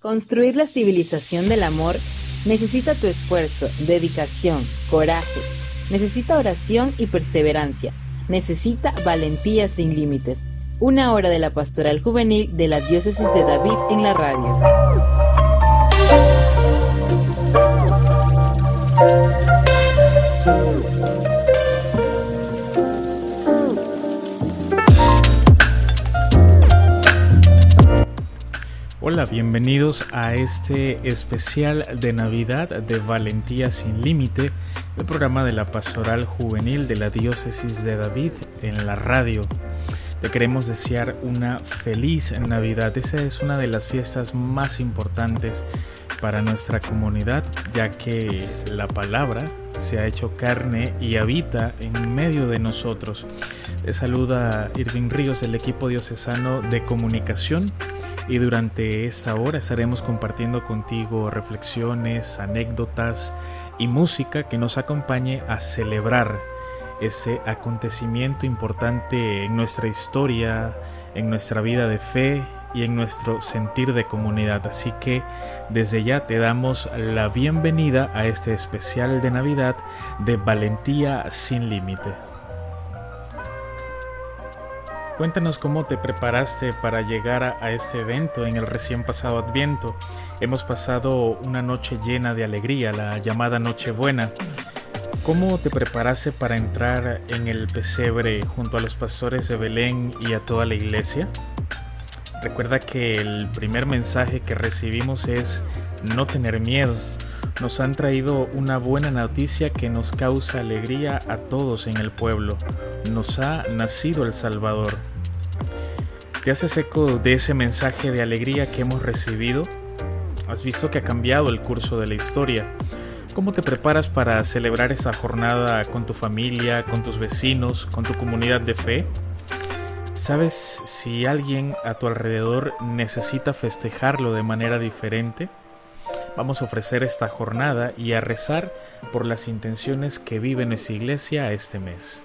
Construir la civilización del amor necesita tu esfuerzo, dedicación, coraje, necesita oración y perseverancia, necesita valentía sin límites. Una hora de la pastoral juvenil de la diócesis de David en la radio. Hola, bienvenidos a este especial de Navidad de Valentía sin Límite, el programa de la Pastoral Juvenil de la Diócesis de David en la radio. Te queremos desear una feliz Navidad. Esa es una de las fiestas más importantes para nuestra comunidad, ya que la palabra se ha hecho carne y habita en medio de nosotros. Te saluda Irving Ríos del equipo diocesano de comunicación y durante esta hora estaremos compartiendo contigo reflexiones, anécdotas y música que nos acompañe a celebrar ese acontecimiento importante en nuestra historia, en nuestra vida de fe y en nuestro sentir de comunidad. Así que desde ya te damos la bienvenida a este especial de Navidad de Valentía sin Límite. Cuéntanos cómo te preparaste para llegar a, este evento en el recién pasado Adviento. Hemos pasado una noche llena de alegría, la llamada Nochebuena. ¿Cómo te preparaste para entrar en el pesebre junto a los pastores de Belén y a toda la iglesia? Recuerda que el primer mensaje que recibimos es no tener miedo. Nos han traído una buena noticia que nos causa alegría a todos en el pueblo. Nos ha nacido el Salvador. ¿Te haces eco de ese mensaje de alegría que hemos recibido? ¿Has visto que ha cambiado el curso de la historia? ¿Cómo te preparas para celebrar esa jornada con tu familia, con tus vecinos, con tu comunidad de fe? ¿Sabes si alguien a tu alrededor necesita festejarlo de manera diferente? Vamos a ofrecer esta jornada y a rezar por las intenciones que vive nuestra iglesia este mes.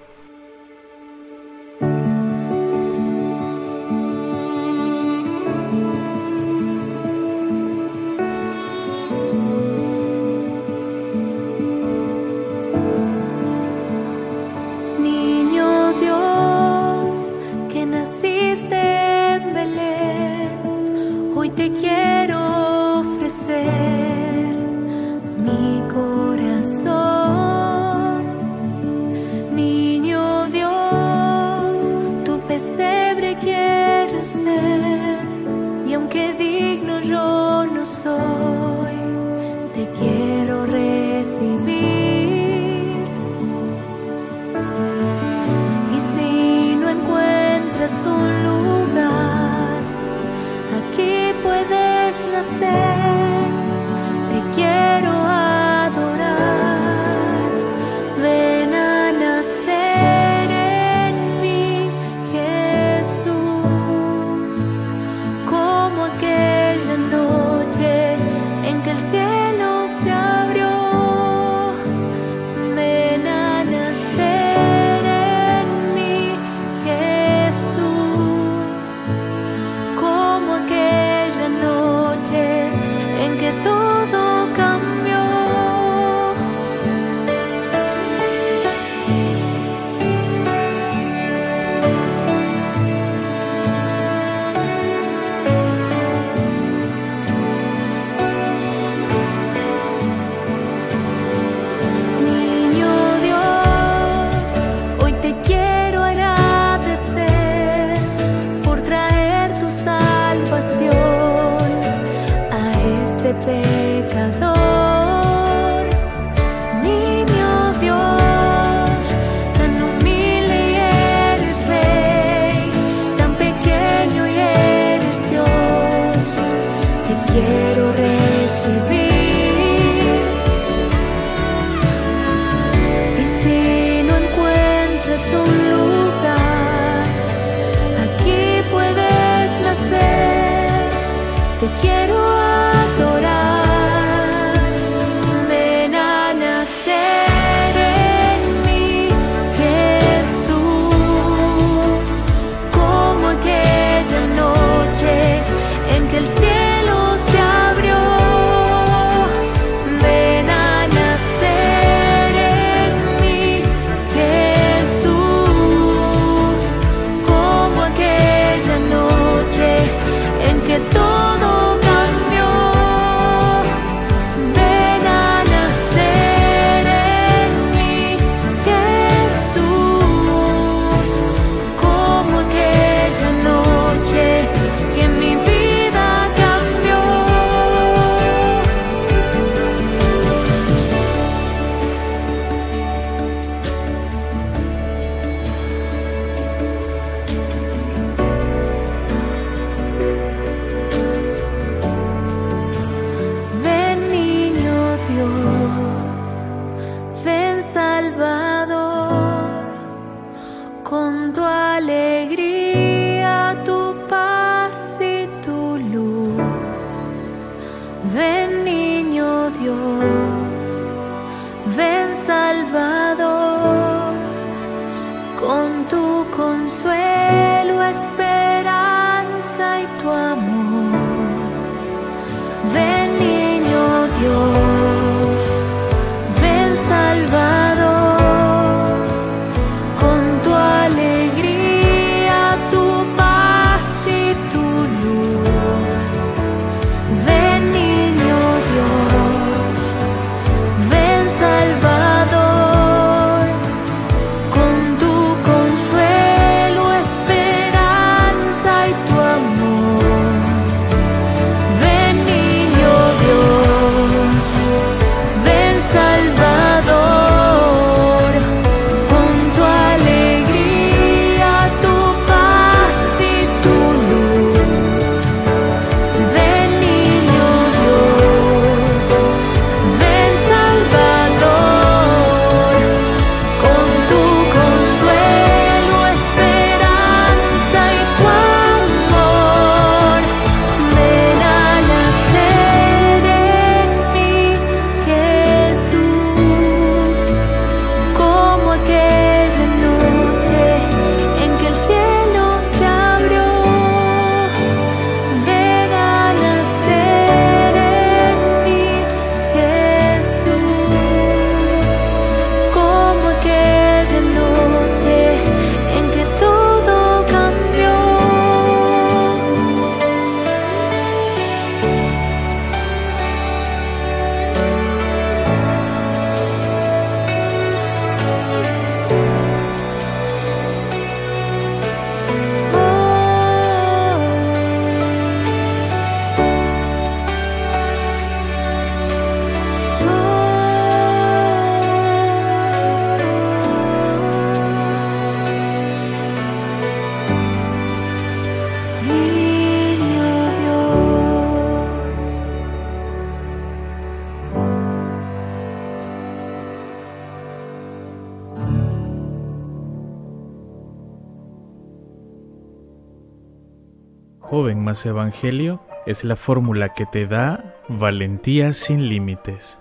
Evangelio es la fórmula que te da valentía sin límites.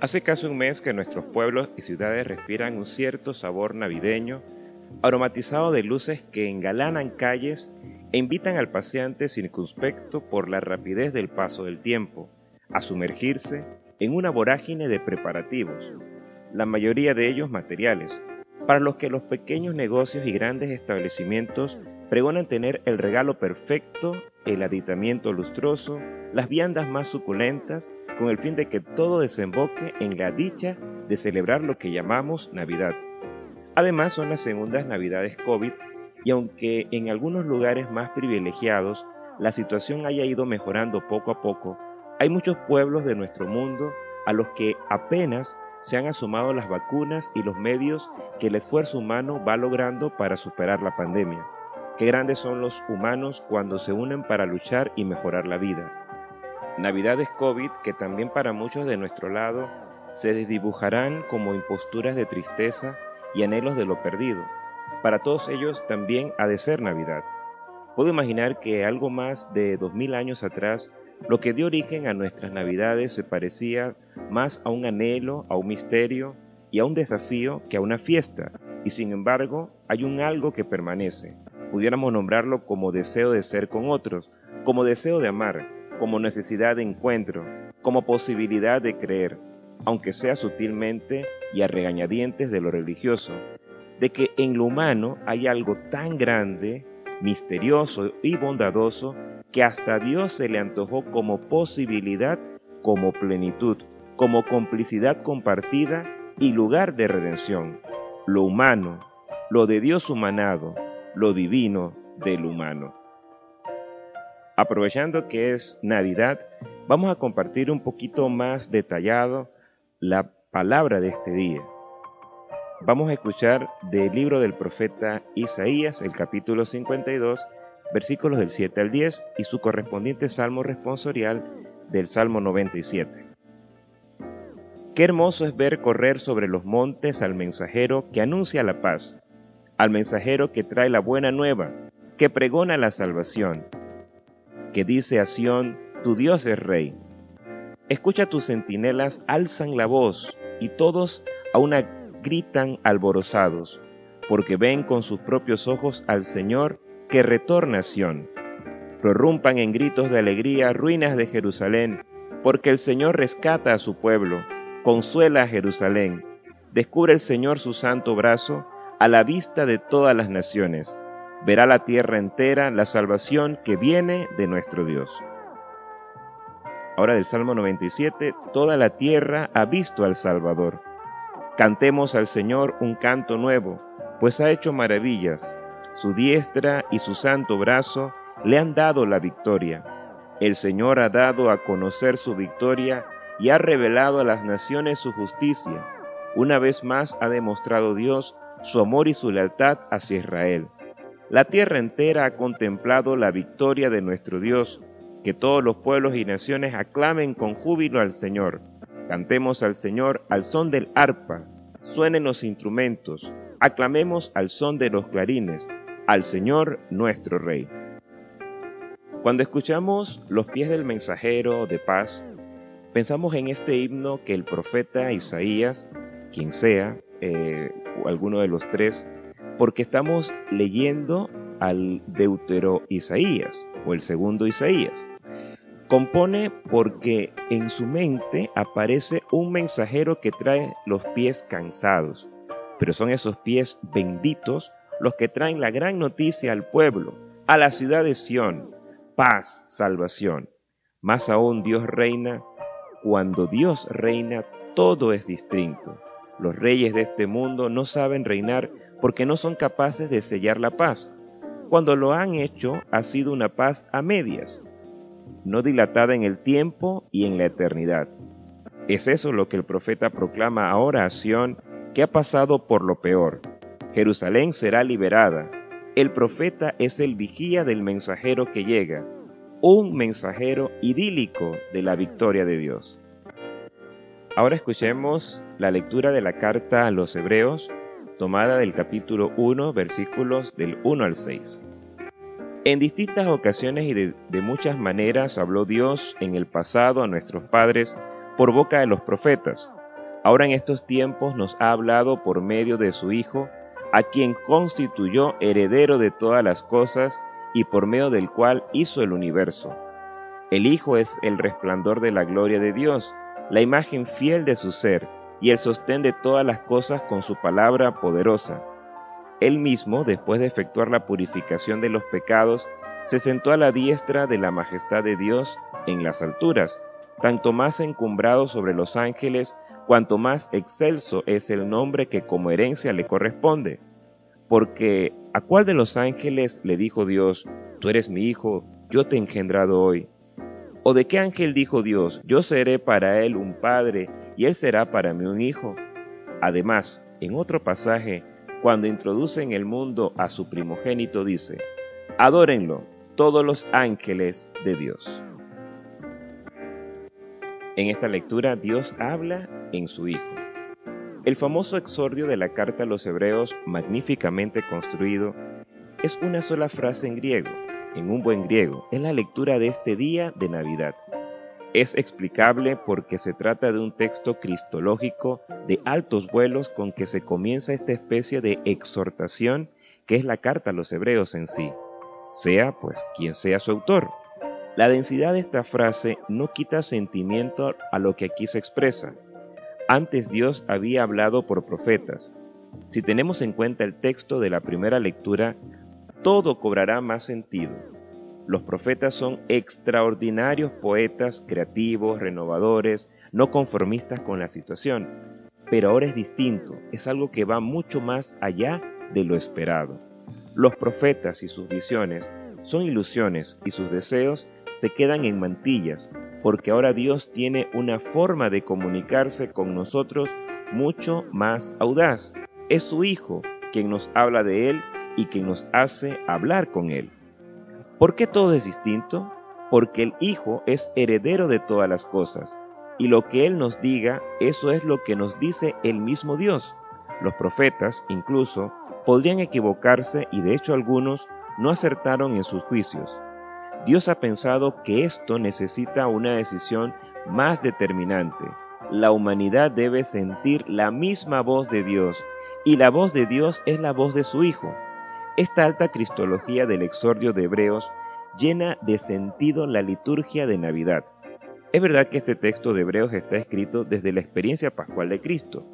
Hace casi un mes que nuestros pueblos y ciudades respiran un cierto sabor navideño, aromatizado de luces que engalanan calles e invitan al paseante circunspecto por la rapidez del paso del tiempo a sumergirse en una vorágine de preparativos, la mayoría de ellos materiales, para los que los pequeños negocios y grandes establecimientos pregonan tener el regalo perfecto, el aditamiento lustroso, las viandas más suculentas, con el fin de que todo desemboque en la dicha de celebrar lo que llamamos Navidad. Además son las segundas Navidades COVID y aunque en algunos lugares más privilegiados la situación haya ido mejorando poco a poco, hay muchos pueblos de nuestro mundo a los que apenas se han asomado las vacunas y los medios que el esfuerzo humano va logrando para superar la pandemia. Qué grandes son los humanos cuando se unen para luchar y mejorar la vida. Navidades COVID que también para muchos de nuestro lado se desdibujarán como imposturas de tristeza y anhelos de lo perdido. Para todos ellos también ha de ser Navidad. Puedo imaginar que algo más de dos mil años atrás lo que dio origen a nuestras navidades se parecía más a un anhelo, a un misterio y a un desafío que a una fiesta, y sin embargo hay un algo que permanece. Pudiéramos nombrarlo como deseo de ser con otros, como deseo de amar, como necesidad de encuentro, como posibilidad de creer, aunque sea sutilmente y a regañadientes de lo religioso, de que en lo humano hay algo tan grande, misterioso y bondadoso que hasta Dios se le antojó como posibilidad, como plenitud, como complicidad compartida y lugar de redención. Lo humano, lo de Dios humanado, lo divino del humano. Aprovechando que es Navidad, vamos a compartir un poquito más detallado la palabra de este día. Vamos a escuchar del libro del profeta Isaías, el capítulo 52, versículos del 7 al 10 y su correspondiente salmo responsorial del Salmo 97. Qué hermoso es ver correr sobre los montes al mensajero que anuncia la paz, al mensajero que trae la buena nueva, que pregona la salvación, que dice a Sión, tu Dios es rey. Escucha tus centinelas alzan la voz, y todos a una gritan alborozados, porque ven con sus propios ojos al Señor que retorna a Sión. Prorrumpan en gritos de alegría ruinas de Jerusalén, porque el Señor rescata a su pueblo, consuela a Jerusalén, descubre el Señor su santo brazo a la vista de todas las naciones. Verá la tierra entera la salvación que viene de nuestro Dios. Ahora del Salmo 97, toda la tierra ha visto al Salvador. Cantemos al Señor un canto nuevo, pues ha hecho maravillas. Su diestra y su santo brazo le han dado la victoria. El Señor ha dado a conocer su victoria y ha revelado a las naciones su justicia. Una vez más ha demostrado Dios su amor y su lealtad hacia Israel. La tierra entera ha contemplado la victoria de nuestro Dios. Que todos los pueblos y naciones aclamen con júbilo al Señor. Cantemos al Señor al son del arpa. Suenen los instrumentos. Aclamemos al son de los clarines. Al Señor nuestro Rey. Cuando escuchamos los pies del mensajero de paz, pensamos en este himno que el profeta Isaías, quien sea, eh, o alguno de los tres, porque estamos leyendo al deutero Isaías o el segundo Isaías. Compone porque en su mente aparece un mensajero que trae los pies cansados, pero son esos pies benditos los que traen la gran noticia al pueblo, a la ciudad de Sión, paz, salvación. Más aún Dios reina. Cuando Dios reina, todo es distinto. Los reyes de este mundo no saben reinar porque no son capaces de sellar la paz. Cuando lo han hecho, ha sido una paz a medias, no dilatada en el tiempo y en la eternidad. Es eso lo que el profeta proclama ahora a Sión, que ha pasado por lo peor. Jerusalén será liberada, el profeta es el vigía del mensajero que llega, un mensajero idílico de la victoria de Dios. Ahora escuchemos la lectura de la carta a los Hebreos, tomada del capítulo 1, versículos del 1 al 6. En distintas ocasiones y de, de, muchas maneras habló Dios en el pasado a nuestros padres por boca de los profetas. Ahora en estos tiempos nos ha hablado por medio de su Hijo, a quien constituyó heredero de todas las cosas y por medio del cual hizo el universo. El Hijo es el resplandor de la gloria de Dios, la imagen fiel de su ser y el sostén de todas las cosas con su palabra poderosa. Él mismo, después de efectuar la purificación de los pecados, se sentó a la diestra de la majestad de Dios en las alturas, tanto más encumbrado sobre los ángeles cuanto más excelso es el nombre que como herencia le corresponde. Porque ¿a cuál de los ángeles le dijo Dios, tú eres mi hijo, yo te he engendrado hoy? ¿O de qué ángel dijo Dios, yo seré para él un padre y él será para mí un hijo? Además, en otro pasaje, cuando introduce en el mundo a su primogénito, dice, adórenlo todos los ángeles de Dios. En esta lectura Dios habla en su Hijo. El famoso exordio de la carta a los hebreos, magníficamente construido, es una sola frase en griego, en un buen griego, es la lectura de este día de Navidad. Es explicable porque se trata de un texto cristológico de altos vuelos con que se comienza esta especie de exhortación que es la carta a los hebreos en sí, sea pues quien sea su autor. La densidad de esta frase no quita sentimiento a lo que aquí se expresa. Antes Dios había hablado por profetas. Si tenemos en cuenta el texto de la primera lectura, todo cobrará más sentido. Los profetas son extraordinarios poetas, creativos, renovadores, no conformistas con la situación. Pero ahora es distinto, es algo que va mucho más allá de lo esperado. Los profetas y sus visiones son ilusiones y sus deseos se quedan en mantillas, porque ahora Dios tiene una forma de comunicarse con nosotros mucho más audaz. Es su Hijo quien nos habla de Él y quien nos hace hablar con Él. ¿Por qué todo es distinto? Porque el Hijo es heredero de todas las cosas, y lo que Él nos diga, eso es lo que nos dice el mismo Dios. Los profetas, incluso, podrían equivocarse y de hecho algunos no acertaron en sus juicios. Dios ha pensado que esto necesita una decisión más determinante. La humanidad debe sentir la misma voz de Dios, y la voz de Dios es la voz de su Hijo. Esta alta cristología del exordio de Hebreos llena de sentido la liturgia de Navidad. Es verdad que este texto de Hebreos está escrito desde la experiencia pascual de Cristo,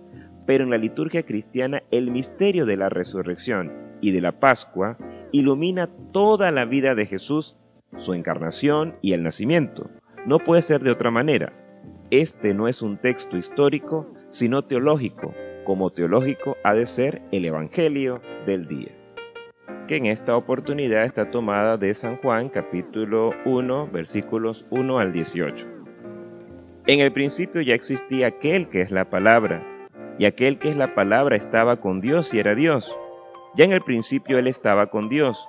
pero en la liturgia cristiana el misterio de la resurrección y de la Pascua ilumina toda la vida de Jesús, su encarnación y el nacimiento. No puede ser de otra manera. Este no es un texto histórico, sino teológico, como teológico ha de ser el Evangelio del día que en esta oportunidad está tomada de San Juan capítulo 1 versículos 1 al 18. En el principio ya existía aquel que es la palabra, y aquel que es la palabra estaba con Dios y era Dios. Ya en el principio él estaba con Dios.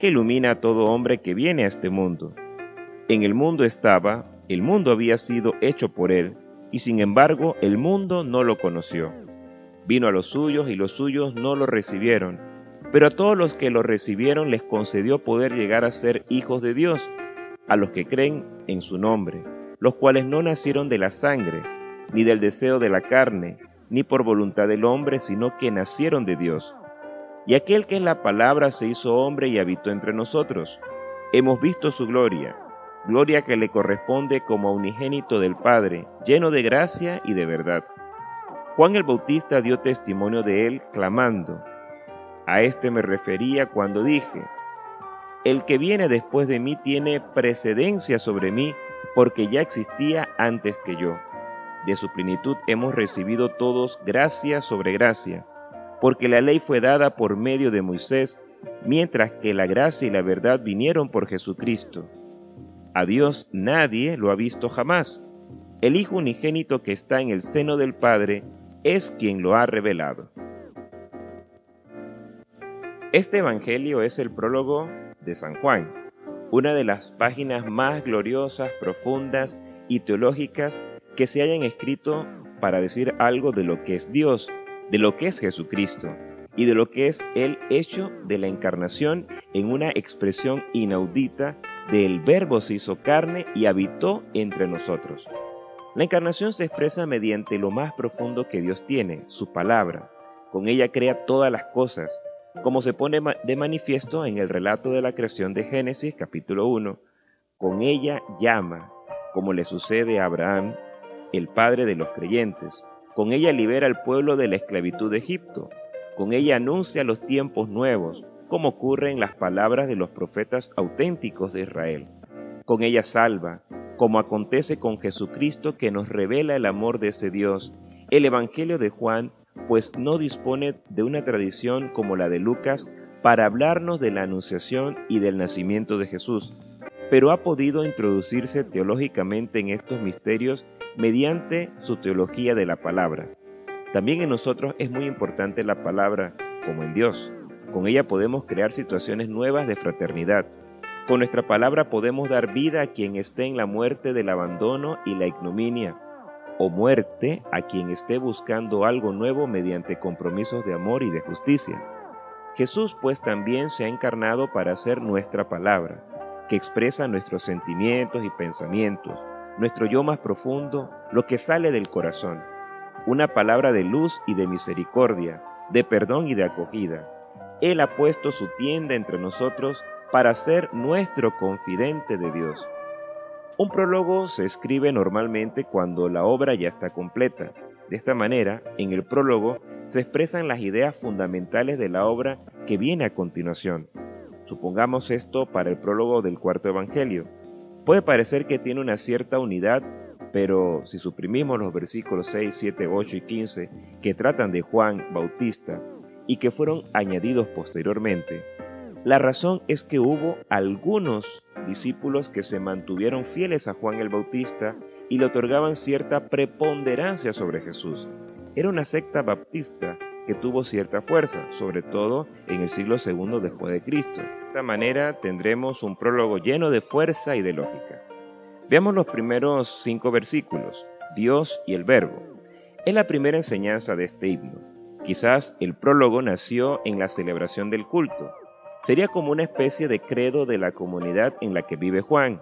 que ilumina a todo hombre que viene a este mundo. En el mundo estaba, el mundo había sido hecho por él, y sin embargo el mundo no lo conoció. Vino a los suyos y los suyos no lo recibieron pero a todos los que lo recibieron les concedió poder llegar a ser hijos de Dios, a los que creen en su nombre, los cuales no nacieron de la sangre, ni del deseo de la carne, ni por voluntad del hombre, sino que nacieron de Dios. Y aquel que es la palabra se hizo hombre y habitó entre nosotros. Hemos visto su gloria, gloria que le corresponde como unigénito del Padre, lleno de gracia y de verdad. Juan el Bautista dio testimonio de él, clamando, a este me refería cuando dije, el que viene después de mí tiene precedencia sobre mí porque ya existía antes que yo. De su plenitud hemos recibido todos gracia sobre gracia, porque la ley fue dada por medio de Moisés, mientras que la gracia y la verdad vinieron por Jesucristo. A Dios nadie lo ha visto jamás. El Hijo unigénito que está en el seno del Padre es quien lo ha revelado. Este Evangelio es el prólogo de San Juan, una de las páginas más gloriosas, profundas y teológicas que se hayan escrito para decir algo de lo que es Dios, de lo que es Jesucristo y de lo que es el hecho de la encarnación en una expresión inaudita del Verbo se hizo carne y habitó entre nosotros. La encarnación se expresa mediante lo más profundo que Dios tiene, su palabra. Con ella crea todas las cosas, como se pone de manifiesto en el relato de la creación de Génesis capítulo 1, con ella llama, como le sucede a Abraham, el padre de los creyentes, con ella libera al pueblo de la esclavitud de Egipto, con ella anuncia los tiempos nuevos, como ocurre en las palabras de los profetas auténticos de Israel. Con ella salva, como acontece con Jesucristo que nos revela el amor de ese Dios. El Evangelio de Juan pues no dispone de una tradición como la de Lucas para hablarnos de la anunciación y del nacimiento de Jesús, pero ha podido introducirse teológicamente en estos misterios mediante su teología de la palabra. También en nosotros es muy importante la palabra, como en Dios. Con ella podemos crear situaciones nuevas de fraternidad. Con nuestra palabra podemos dar vida a quien esté en la muerte del abandono y la ignominia o muerte a quien esté buscando algo nuevo mediante compromisos de amor y de justicia. Jesús pues también se ha encarnado para ser nuestra palabra, que expresa nuestros sentimientos y pensamientos, nuestro yo más profundo, lo que sale del corazón, una palabra de luz y de misericordia, de perdón y de acogida. Él ha puesto su tienda entre nosotros para ser nuestro confidente de Dios. Un prólogo se escribe normalmente cuando la obra ya está completa. De esta manera, en el prólogo se expresan las ideas fundamentales de la obra que viene a continuación. Supongamos esto para el prólogo del cuarto Evangelio. Puede parecer que tiene una cierta unidad, pero si suprimimos los versículos 6, 7, 8 y 15 que tratan de Juan Bautista y que fueron añadidos posteriormente, La razón es que hubo algunos discípulos que se mantuvieron fieles a Juan el Bautista y le otorgaban cierta preponderancia sobre Jesús. Era una secta baptista tuvo cierta fuerza, sobre todo en el siglo II después de Cristo. De esta manera tendremos un prólogo lleno de fuerza y de lógica. Veamos los primeros cinco versículos. Dios y el Verbo. Es la primera enseñanza de este himno. Quizás el prólogo nació en la celebración del culto. Sería como una especie de credo de la comunidad en la que vive Juan.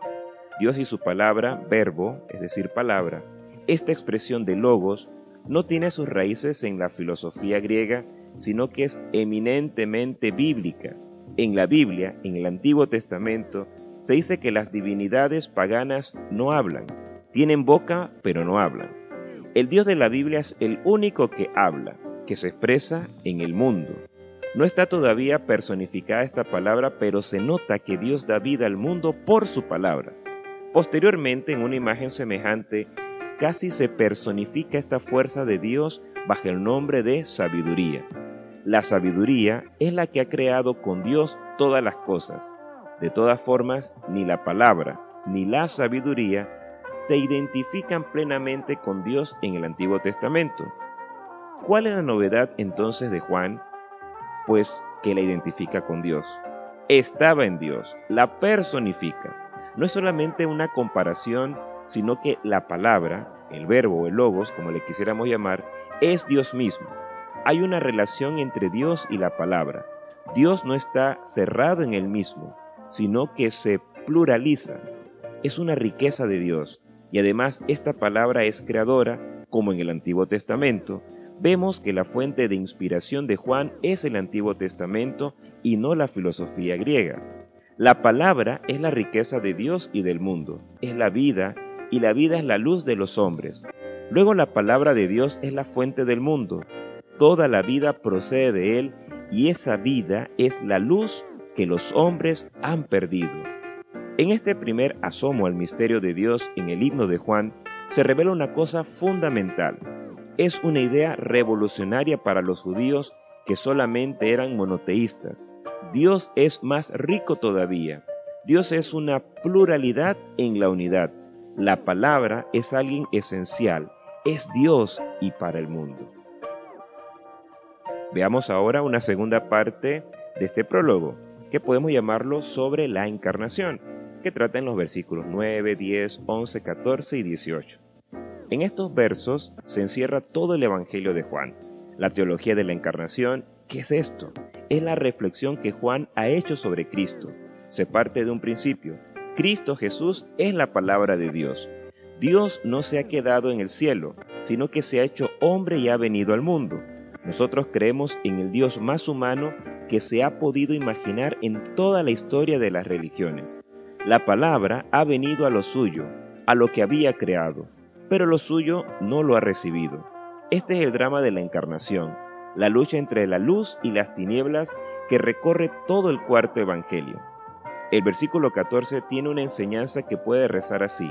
Dios y su palabra, verbo, es decir, palabra. Esta expresión de logos no tiene sus raíces en la filosofía griega, sino que es eminentemente bíblica. En la Biblia, en el Antiguo Testamento, se dice que las divinidades paganas no hablan, tienen boca pero no hablan. El Dios de la Biblia es el único que habla, que se expresa en el mundo. No está todavía personificada esta palabra, pero se nota que Dios da vida al mundo por su palabra. Posteriormente, en una imagen semejante, casi se personifica esta fuerza de Dios bajo el nombre de sabiduría. La sabiduría es la que ha creado con Dios todas las cosas. De todas formas, ni la palabra ni la sabiduría se identifican plenamente con Dios en el Antiguo Testamento. ¿Cuál es la novedad entonces de Juan? Pues que la identifica con Dios. Estaba en Dios, la personifica. No es solamente una comparación sino que la palabra, el verbo o el logos, como le quisiéramos llamar, es Dios mismo. Hay una relación entre Dios y la palabra. Dios no está cerrado en él mismo, sino que se pluraliza. Es una riqueza de Dios. Y además esta palabra es creadora, como en el Antiguo Testamento. Vemos que la fuente de inspiración de Juan es el Antiguo Testamento y no la filosofía griega. La palabra es la riqueza de Dios y del mundo, es la vida y la vida es la luz de los hombres. Luego la palabra de Dios es la fuente del mundo. Toda la vida procede de Él y esa vida es la luz que los hombres han perdido. En este primer asomo al misterio de Dios en el himno de Juan se revela una cosa fundamental. Es una idea revolucionaria para los judíos que solamente eran monoteístas. Dios es más rico todavía. Dios es una pluralidad en la unidad. La palabra es alguien esencial, es Dios y para el mundo. Veamos ahora una segunda parte de este prólogo, que podemos llamarlo sobre la encarnación, que trata en los versículos 9, 10, 11, 14 y 18. En estos versos se encierra todo el Evangelio de Juan. La teología de la encarnación, ¿qué es esto? Es la reflexión que Juan ha hecho sobre Cristo. Se parte de un principio, Cristo Jesús es la palabra de Dios. Dios no se ha quedado en el cielo, sino que se ha hecho hombre y ha venido al mundo. Nosotros creemos en el Dios más humano que se ha podido imaginar en toda la historia de las religiones. La palabra ha venido a lo suyo, a lo que había creado, pero lo suyo no lo ha recibido. Este es el drama de la encarnación, la lucha entre la luz y las tinieblas que recorre todo el cuarto evangelio. El versículo 14 tiene una enseñanza que puede rezar así.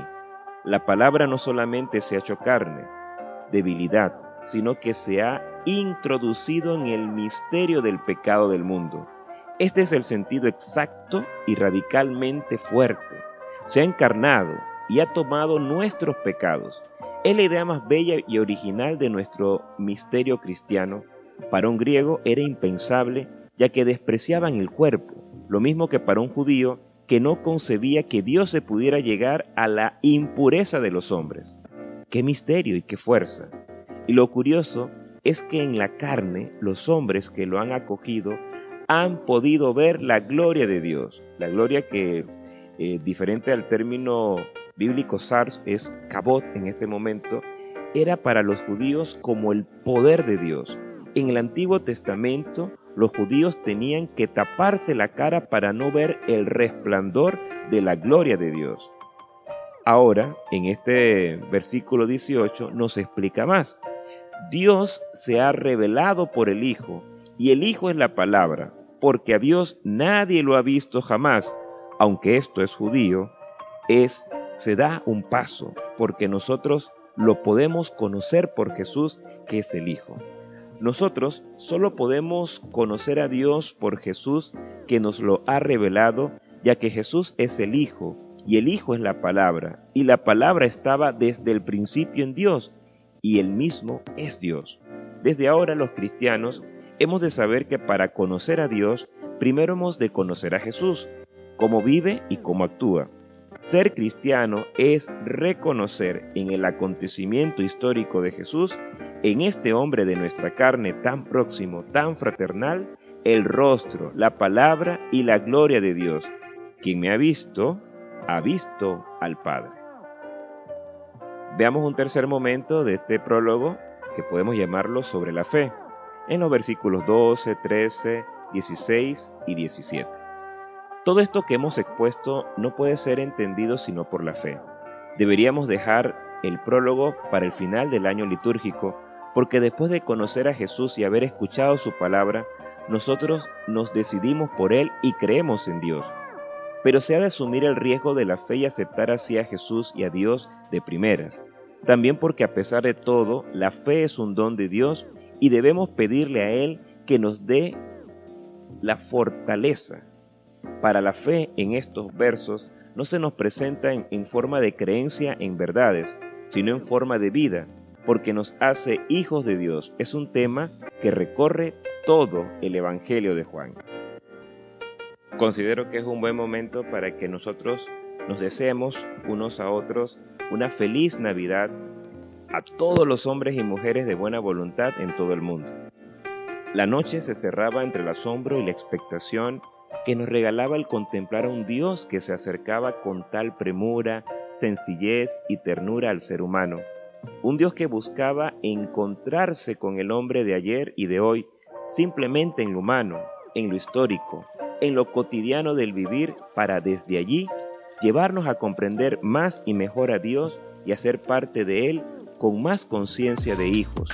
La palabra no solamente se ha hecho carne, debilidad, sino que se ha introducido en el misterio del pecado del mundo. Este es el sentido exacto y radicalmente fuerte. Se ha encarnado y ha tomado nuestros pecados. Es la idea más bella y original de nuestro misterio cristiano. Para un griego era impensable ya que despreciaban el cuerpo lo mismo que para un judío que no concebía que Dios se pudiera llegar a la impureza de los hombres. Qué misterio y qué fuerza. Y lo curioso es que en la carne los hombres que lo han acogido han podido ver la gloria de Dios, la gloria que, eh, diferente al término bíblico SARS, es cabot en este momento, era para los judíos como el poder de Dios. En el Antiguo Testamento los judíos tenían que taparse la cara para no ver el resplandor de la gloria de Dios. Ahora, en este versículo 18 nos explica más. Dios se ha revelado por el Hijo, y el Hijo es la palabra, porque a Dios nadie lo ha visto jamás, aunque esto es judío, es se da un paso, porque nosotros lo podemos conocer por Jesús, que es el Hijo. Nosotros solo podemos conocer a Dios por Jesús que nos lo ha revelado, ya que Jesús es el Hijo y el Hijo es la palabra, y la palabra estaba desde el principio en Dios, y el mismo es Dios. Desde ahora los cristianos hemos de saber que para conocer a Dios, primero hemos de conocer a Jesús, cómo vive y cómo actúa. Ser cristiano es reconocer en el acontecimiento histórico de Jesús, en este hombre de nuestra carne tan próximo, tan fraternal, el rostro, la palabra y la gloria de Dios. Quien me ha visto, ha visto al Padre. Veamos un tercer momento de este prólogo que podemos llamarlo sobre la fe, en los versículos 12, 13, 16 y 17. Todo esto que hemos expuesto no puede ser entendido sino por la fe. Deberíamos dejar el prólogo para el final del año litúrgico, porque después de conocer a Jesús y haber escuchado su palabra, nosotros nos decidimos por Él y creemos en Dios. Pero se ha de asumir el riesgo de la fe y aceptar así a Jesús y a Dios de primeras. También porque a pesar de todo, la fe es un don de Dios y debemos pedirle a Él que nos dé la fortaleza. Para la fe en estos versos no se nos presenta en, forma de creencia en verdades, sino en forma de vida, porque nos hace hijos de Dios. Es un tema que recorre todo el Evangelio de Juan. Considero que es un buen momento para que nosotros nos deseemos unos a otros una feliz Navidad a todos los hombres y mujeres de buena voluntad en todo el mundo. La noche se cerraba entre el asombro y la expectación que nos regalaba el contemplar a un Dios que se acercaba con tal premura, sencillez y ternura al ser humano. Un Dios que buscaba encontrarse con el hombre de ayer y de hoy, simplemente en lo humano, en lo histórico, en lo cotidiano del vivir, para desde allí llevarnos a comprender más y mejor a Dios y a ser parte de Él con más conciencia de hijos.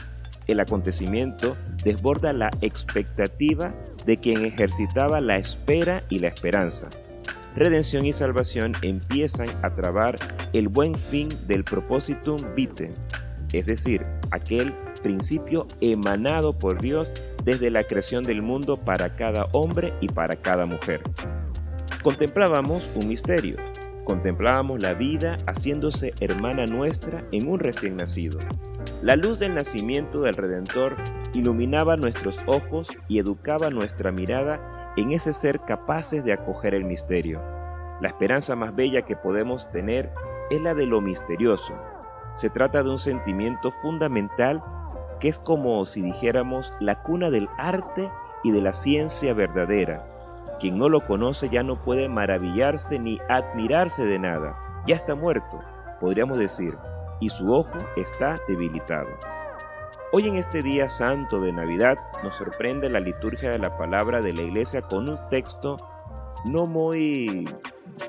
El acontecimiento desborda la expectativa de quien ejercitaba la espera y la esperanza. Redención y salvación empiezan a trabar el buen fin del propositum vitae, es decir, aquel principio emanado por Dios desde la creación del mundo para cada hombre y para cada mujer. Contemplábamos un misterio, Contemplábamos la vida haciéndose hermana nuestra en un recién nacido. La luz del nacimiento del Redentor iluminaba nuestros ojos y educaba nuestra mirada en ese ser capaces de acoger el misterio. La esperanza más bella que podemos tener es la de lo misterioso. Se trata de un sentimiento fundamental que es como si dijéramos la cuna del arte y de la ciencia verdadera quien no lo conoce ya no puede maravillarse ni admirarse de nada. Ya está muerto, podríamos decir, y su ojo está debilitado. Hoy en este día santo de Navidad nos sorprende la liturgia de la palabra de la iglesia con un texto no muy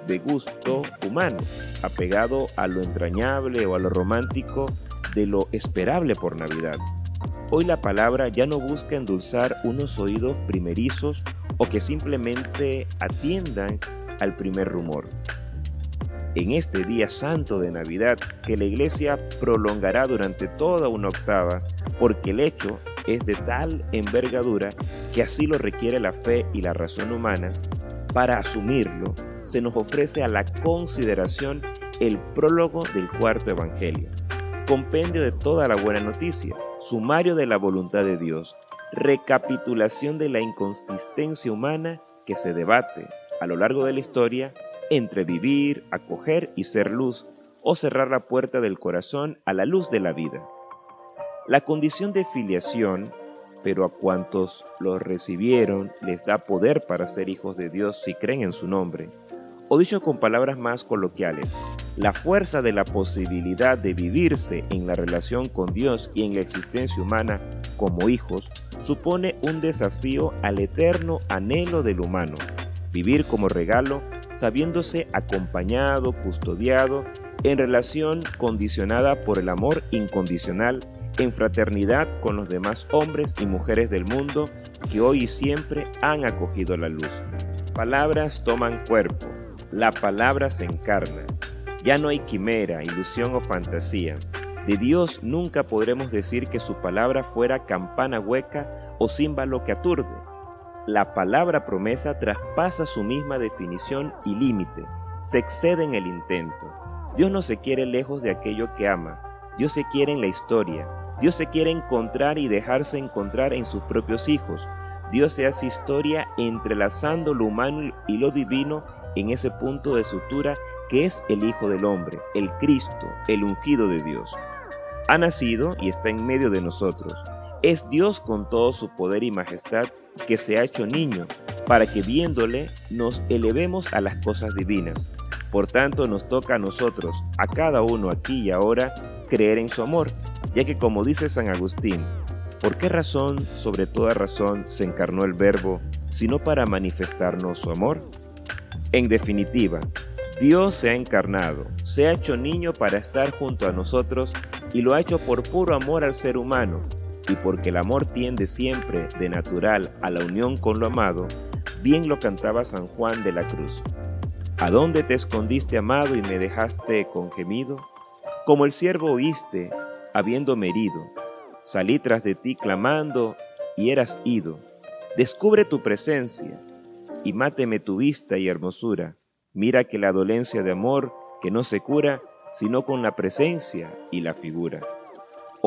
de gusto humano, apegado a lo entrañable o a lo romántico de lo esperable por Navidad. Hoy la palabra ya no busca endulzar unos oídos primerizos o que simplemente atiendan al primer rumor. En este día santo de Navidad, que la iglesia prolongará durante toda una octava, porque el hecho es de tal envergadura que así lo requiere la fe y la razón humana, para asumirlo se nos ofrece a la consideración el prólogo del cuarto Evangelio, compendio de toda la buena noticia, sumario de la voluntad de Dios, recapitulación de la inconsistencia humana que se debate a lo largo de la historia entre vivir, acoger y ser luz, o cerrar la puerta del corazón a la luz de la vida. La condición de filiación, pero a cuantos los recibieron les da poder para ser hijos de Dios si creen en su nombre. O dicho con palabras más coloquiales, la fuerza de la posibilidad de vivirse en la relación con Dios y en la existencia humana como hijos supone un desafío al eterno anhelo del humano, vivir como regalo sabiéndose acompañado, custodiado, en relación condicionada por el amor incondicional, en fraternidad con los demás hombres y mujeres del mundo que hoy y siempre han acogido la luz. Palabras toman cuerpo, la palabra se encarna. Ya no hay quimera, ilusión o fantasía. De Dios nunca podremos decir que su palabra fuera campana hueca o címbalo que aturde. La palabra promesa traspasa su misma definición y límite, se excede en el intento. Dios no se quiere lejos de aquello que ama, Dios se quiere en la historia, Dios se quiere encontrar y dejarse encontrar en sus propios hijos. Dios se hace historia entrelazando lo humano y lo divino en ese punto de sutura que es el Hijo del Hombre, el Cristo, el ungido de Dios. Ha nacido y está en medio de nosotros. Es Dios con todo su poder y majestad que se ha hecho niño, para que viéndole nos elevemos a las cosas divinas. Por tanto nos toca a nosotros, a cada uno aquí y ahora, creer en su amor, ya que como dice San Agustín, ¿por qué razón sobre toda razón se encarnó el Verbo, sino para manifestarnos su amor? En definitiva, Dios se ha encarnado, se ha hecho niño para estar junto a nosotros y lo ha hecho por puro amor al ser humano, y porque el amor tiende siempre de natural a la unión con lo amado, bien lo cantaba San Juan de la Cruz. ¿A dónde te escondiste, amado, y me dejaste con gemido? Como el siervo oíste, habiéndome herido, salí tras de ti clamando, y eras ido. Descubre tu presencia, y máteme tu vista y hermosura. Mira que la dolencia de amor que no se cura, sino con la presencia y la figura.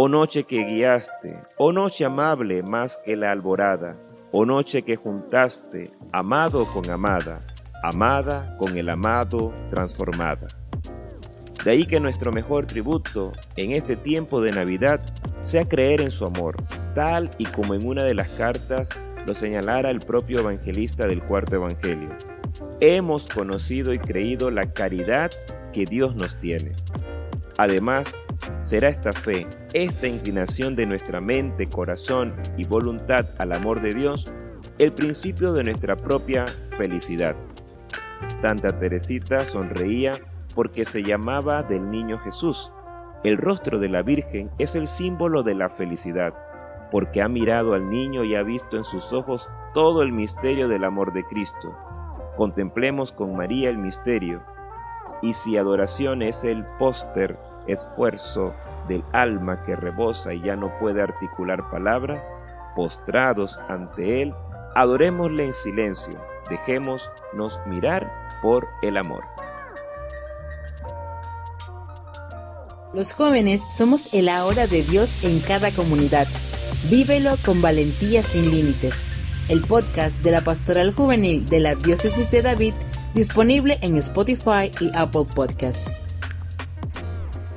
Oh noche que guiaste, oh noche amable más que la alborada, oh noche que juntaste, amado con amada, amada con el amado transformada. De ahí que nuestro mejor tributo en este tiempo de Navidad sea creer en su amor, tal y como en una de las cartas lo señalara el propio evangelista del cuarto evangelio. Hemos conocido y creído la caridad que Dios nos tiene. Además, será esta fe, esta inclinación de nuestra mente, corazón y voluntad al amor de Dios, el principio de nuestra propia felicidad. Santa Teresita sonreía porque se llamaba del niño Jesús. El rostro de la Virgen es el símbolo de la felicidad, porque ha mirado al niño y ha visto en sus ojos todo el misterio del amor de Cristo. Contemplemos con María el misterio, y si adoración es el póster esfuerzo del alma que rebosa y ya no puede articular palabra, postrados ante Él, adorémosle en silencio, dejémonos mirar por el amor. Los jóvenes somos el ahora de Dios en cada comunidad. Vívelo con valentía sin límites. El podcast de la Pastoral Juvenil de la Diócesis de David, disponible en Spotify y Apple Podcasts.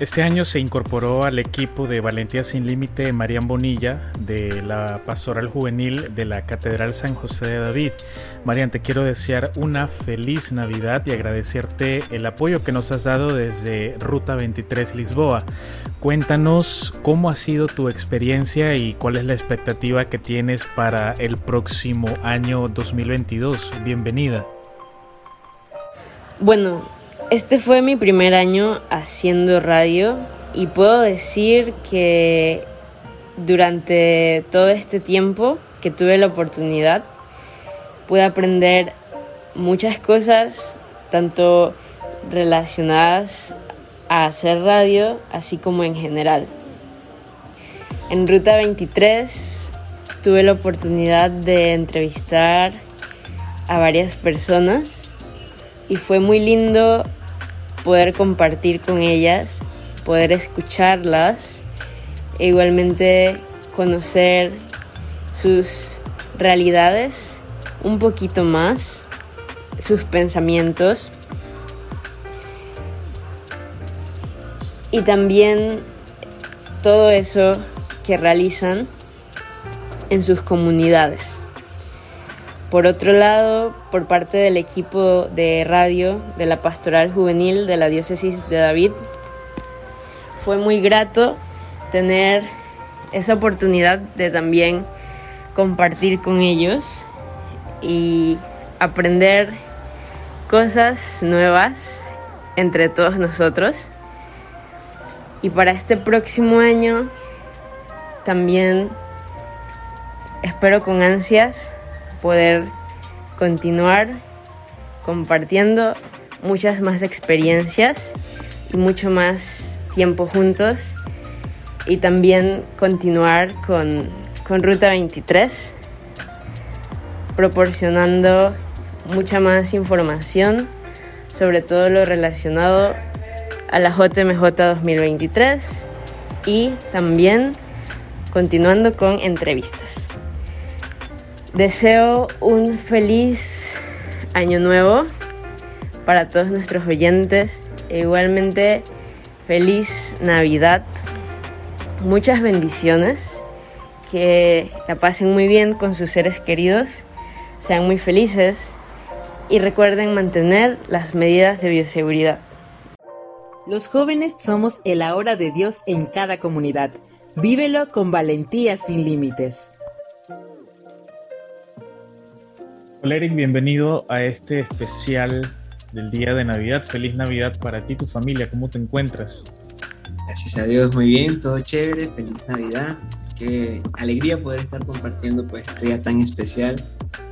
Este año se incorporó al equipo de Valentía Sin Límite Marian Bonilla de la Pastoral Juvenil de la Catedral San José de David. Marian, te quiero desear una feliz Navidad y agradecerte el apoyo que nos has dado desde Ruta 23 Lisboa. Cuéntanos cómo ha sido tu experiencia y cuál es la expectativa que tienes para el próximo año 2022. Bienvenida. Bueno, este fue mi primer año haciendo radio y puedo decir que durante todo este tiempo que tuve la oportunidad pude aprender muchas cosas, tanto relacionadas a hacer radio, así como en general. En Ruta 23 tuve la oportunidad de entrevistar a varias personas y fue muy lindo poder compartir con ellas, poder escucharlas e igualmente conocer sus realidades un poquito más, sus pensamientos y también todo eso que realizan en sus comunidades. Por otro lado, por parte del equipo de radio de la Pastoral Juvenil de la Diócesis de David, fue muy grato tener esa oportunidad de también compartir con ellos y aprender cosas nuevas entre todos nosotros. Y para este próximo año también espero con ansias poder continuar compartiendo muchas más experiencias y mucho más tiempo juntos y también continuar con, con Ruta 23, proporcionando mucha más información sobre todo lo relacionado a la JMJ 2023 y también continuando con entrevistas. Deseo un feliz año nuevo para todos nuestros oyentes e igualmente feliz Navidad. Muchas bendiciones, que la pasen muy bien con sus seres queridos, sean muy felices y recuerden mantener las medidas de bioseguridad. Los jóvenes somos el ahora de Dios en cada comunidad. Vívelo con valentía sin límites. Hola Eric, bienvenido a este especial del día de Navidad. Feliz Navidad para ti y tu familia. ¿Cómo te encuentras? Gracias a Dios, muy bien, todo chévere. Feliz Navidad. Qué alegría poder estar compartiendo pues este día tan especial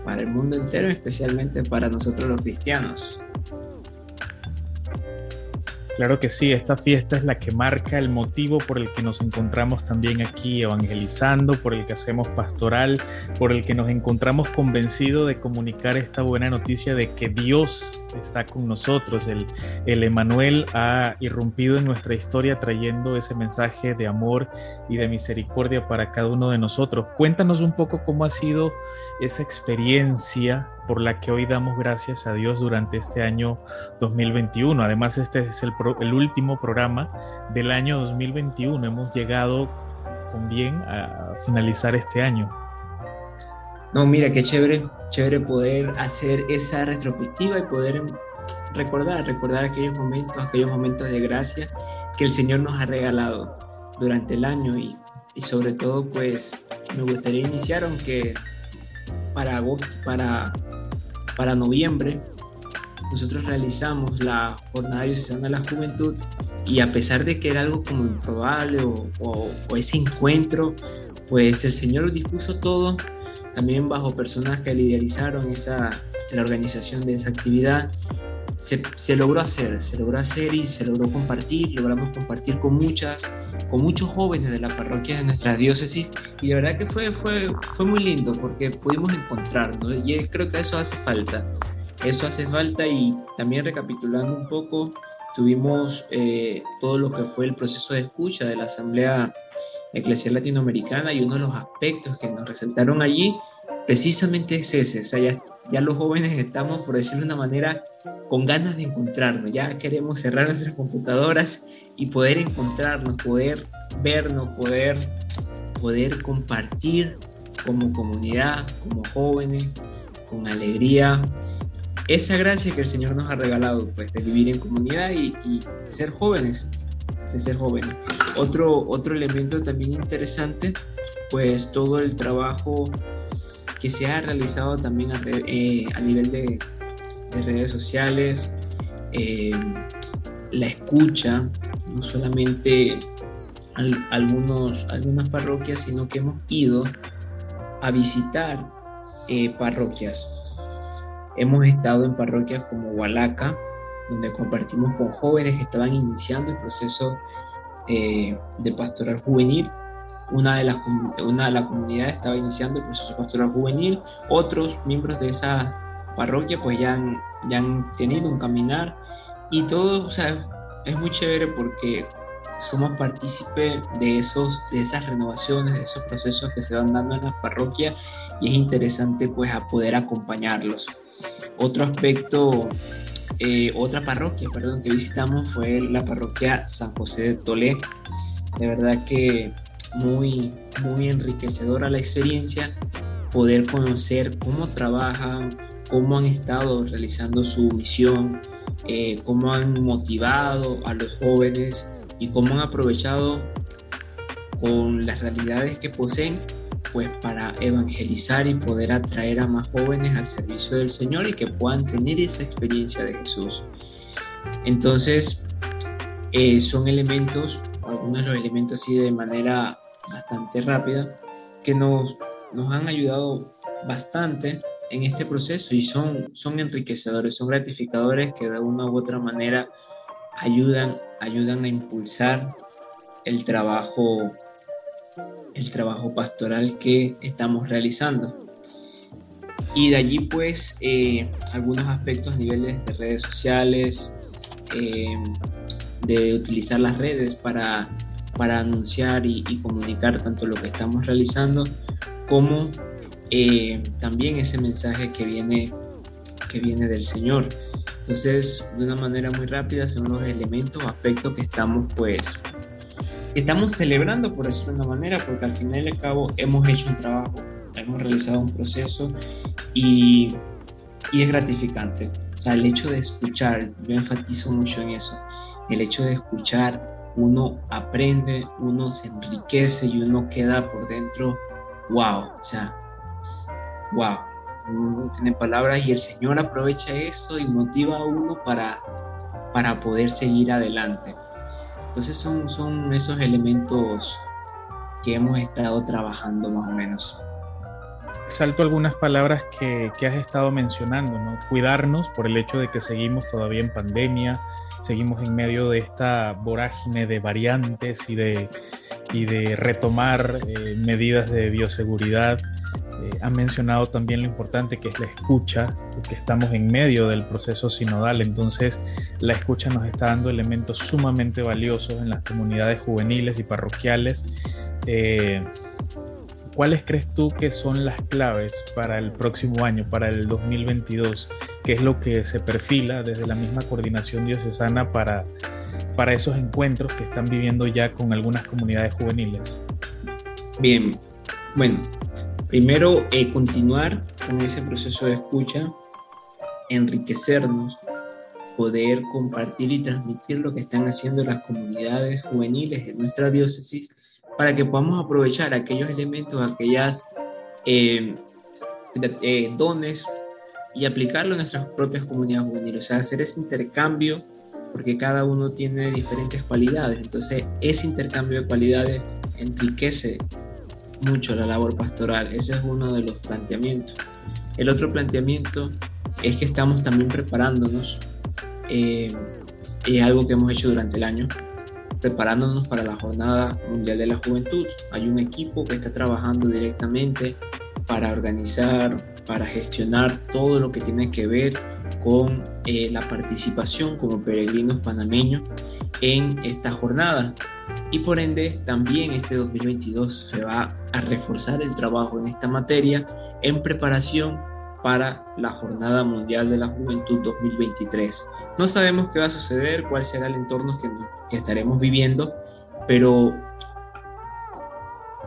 para el mundo entero, especialmente para nosotros los cristianos. Claro que sí, esta fiesta es la que marca el motivo por el que nos encontramos también aquí evangelizando, por el que hacemos pastoral, por el que nos encontramos convencidos de comunicar esta buena noticia de que Dios está con nosotros. El, el Emanuel ha irrumpido en nuestra historia trayendo ese mensaje de amor y de misericordia para cada uno de nosotros. Cuéntanos un poco cómo ha sido esa experiencia por la que hoy damos gracias a Dios durante este año 2021. Además, este es el, el último programa del año 2021. Hemos llegado con bien a finalizar este año. No, mira, qué chévere, chévere poder hacer esa retrospectiva y poder recordar, recordar aquellos momentos, aquellos momentos de gracia que el Señor nos ha regalado durante el año y, y sobre todo pues me gustaría iniciar aunque para agosto, para, para noviembre nosotros realizamos la jornada diocesana de la juventud y a pesar de que era algo como improbable o, o, o ese encuentro, pues el Señor dispuso todo también bajo personas que liderizaron esa, la organización de esa actividad, se, se, logró hacer, se logró hacer y se logró compartir, logramos compartir con muchas, con muchos jóvenes de la parroquia de nuestra diócesis. Y de verdad que fue, fue, fue muy lindo porque pudimos encontrarnos y creo que eso hace falta, eso hace falta. Y también recapitulando un poco, tuvimos eh, todo lo que fue el proceso de escucha de la Asamblea Eclesial Latinoamericana y uno de los aspectos que nos resaltaron allí precisamente es ese, o sea, ya, ya, los jóvenes estamos, por decirlo de una manera, con ganas de encontrarnos, ya queremos cerrar nuestras computadoras y poder encontrarnos, poder vernos, poder, poder compartir como comunidad, como jóvenes, con alegría, esa gracia que el Señor nos ha regalado, pues de vivir en comunidad y, y de ser jóvenes, de ser jóvenes. Otro, otro elemento también interesante, pues todo el trabajo que se ha realizado también a, eh, a nivel de, de, redes sociales, eh, la escucha, no solamente al, algunos, algunas parroquias, sino que hemos ido a visitar eh, parroquias. Hemos estado en parroquias como Hualaca, donde compartimos con jóvenes que estaban iniciando el proceso eh, de pastoral juvenil. Una de, las, una de las comunidades estaba iniciando el proceso pastoral juvenil, otros miembros de esa parroquia pues ya han, ya han tenido un caminar y todo, o sea, es muy chévere porque somos partícipes de, esos, de esas renovaciones, de esos procesos que se van dando en la parroquia y es interesante pues a poder acompañarlos. Otro aspecto eh, otra parroquia, perdón, que visitamos fue la parroquia San José de Tolé. De verdad que muy, muy enriquecedora la experiencia, poder conocer cómo trabajan, cómo han estado realizando su misión, eh, cómo han motivado a los jóvenes y cómo han aprovechado con las realidades que poseen pues para evangelizar y poder atraer a más jóvenes al servicio del Señor y que puedan tener esa experiencia de Jesús. Entonces, eh, son elementos, algunos de los elementos así de manera bastante rápida, que nos, nos han ayudado bastante en este proceso y son, son enriquecedores, son gratificadores que de una u otra manera ayudan, ayudan a impulsar el trabajo, el trabajo pastoral que estamos realizando. Y de allí pues eh, algunos aspectos a nivel de, redes sociales, eh, de utilizar las redes para, para anunciar y, comunicar tanto lo que estamos realizando como eh, también ese mensaje que viene, que viene del Señor. Entonces, de una manera muy rápida, son los elementos, aspectos que estamos pues estamos celebrando, por decirlo de una manera, porque al final y al cabo hemos hecho un trabajo, hemos realizado un proceso y, y es gratificante. O sea, el hecho de escuchar, yo enfatizo mucho en eso, el hecho de escuchar, uno aprende, uno se enriquece y uno queda por dentro, wow, o sea, wow, uno no tiene palabras y el Señor aprovecha eso y motiva a uno para, para poder seguir adelante. Entonces son, son esos elementos que hemos estado trabajando más o menos salto algunas palabras que, has estado mencionando, ¿no? Cuidarnos por el hecho de que seguimos todavía en pandemia, seguimos en medio de esta vorágine de variantes y de, y de retomar eh, medidas de bioseguridad. Eh, han mencionado también lo importante que es la escucha, que estamos en medio del proceso sinodal, entonces la escucha nos está dando elementos sumamente valiosos en las comunidades juveniles y parroquiales. Eh, ¿cuáles crees tú que son las claves para el próximo año, para el 2022? ¿Qué es lo que se perfila desde la misma coordinación diocesana para, para esos encuentros que están viviendo ya con algunas comunidades juveniles? Bien, bueno, primero eh, continuar con ese proceso de escucha, enriquecernos, poder compartir y transmitir lo que están haciendo las comunidades juveniles en nuestra diócesis para que podamos aprovechar aquellos elementos, aquellas eh, eh, dones y aplicarlo en nuestras propias comunidades juveniles, o sea, hacer ese intercambio porque cada uno tiene diferentes cualidades, entonces ese intercambio de cualidades enriquece mucho la labor pastoral, ese es uno de los planteamientos. El otro planteamiento es que estamos también preparándonos, eh, es algo que hemos hecho durante el año, preparándonos para la Jornada Mundial de la Juventud. Hay un equipo que está trabajando directamente para organizar, para gestionar todo lo que tiene que ver con eh, la participación como peregrinos panameños en esta jornada. Y por ende, también este 2022 se va a reforzar el trabajo en esta materia en preparación para la Jornada Mundial de la Juventud 2023. No sabemos qué va a suceder, cuál será el entorno que, estaremos viviendo, pero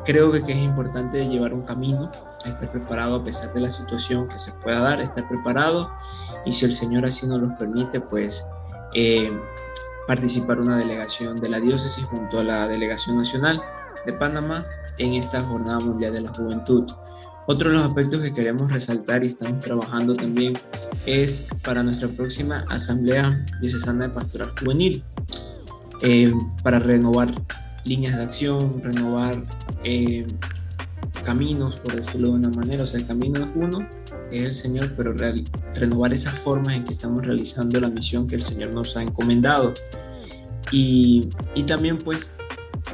creo que, es importante llevar un camino, estar preparado a pesar de la situación que se pueda dar, estar preparado y si el Señor así nos lo permite, pues eh, participar una delegación de la diócesis junto a la delegación nacional de Panamá en esta Jornada Mundial de la Juventud. Otro de los aspectos que queremos resaltar y estamos trabajando también es para nuestra próxima Asamblea Diocesana de Pastoral Juvenil, eh, para renovar líneas de acción, renovar eh, caminos, por decirlo de una manera, o sea, el camino es uno, es el Señor, pero renovar esas formas en que estamos realizando la misión que el Señor nos ha encomendado. Y, y también pues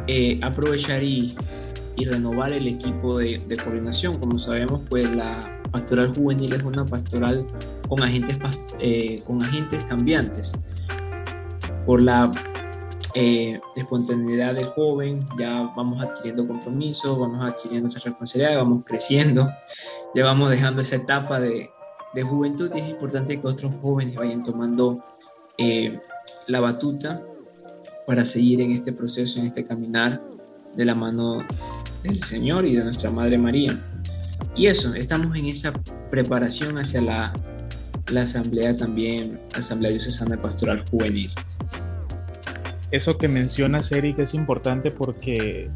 eh, aprovechar y y renovar el equipo de, coordinación. Como sabemos, pues la pastoral juvenil es una pastoral con agentes, eh, con agentes cambiantes. Por la eh, espontaneidad del joven, ya vamos adquiriendo compromisos, vamos adquiriendo nuestra responsabilidad, vamos creciendo, ya vamos dejando esa etapa de, de juventud y es importante que otros jóvenes vayan tomando eh, la batuta para seguir en este proceso, en este caminar de la mano del Señor y de nuestra Madre María. Y eso, estamos en esa preparación hacia la, la asamblea también, Asamblea Diocesana Pastoral Juvenil. Eso que mencionas, Eric, es importante porque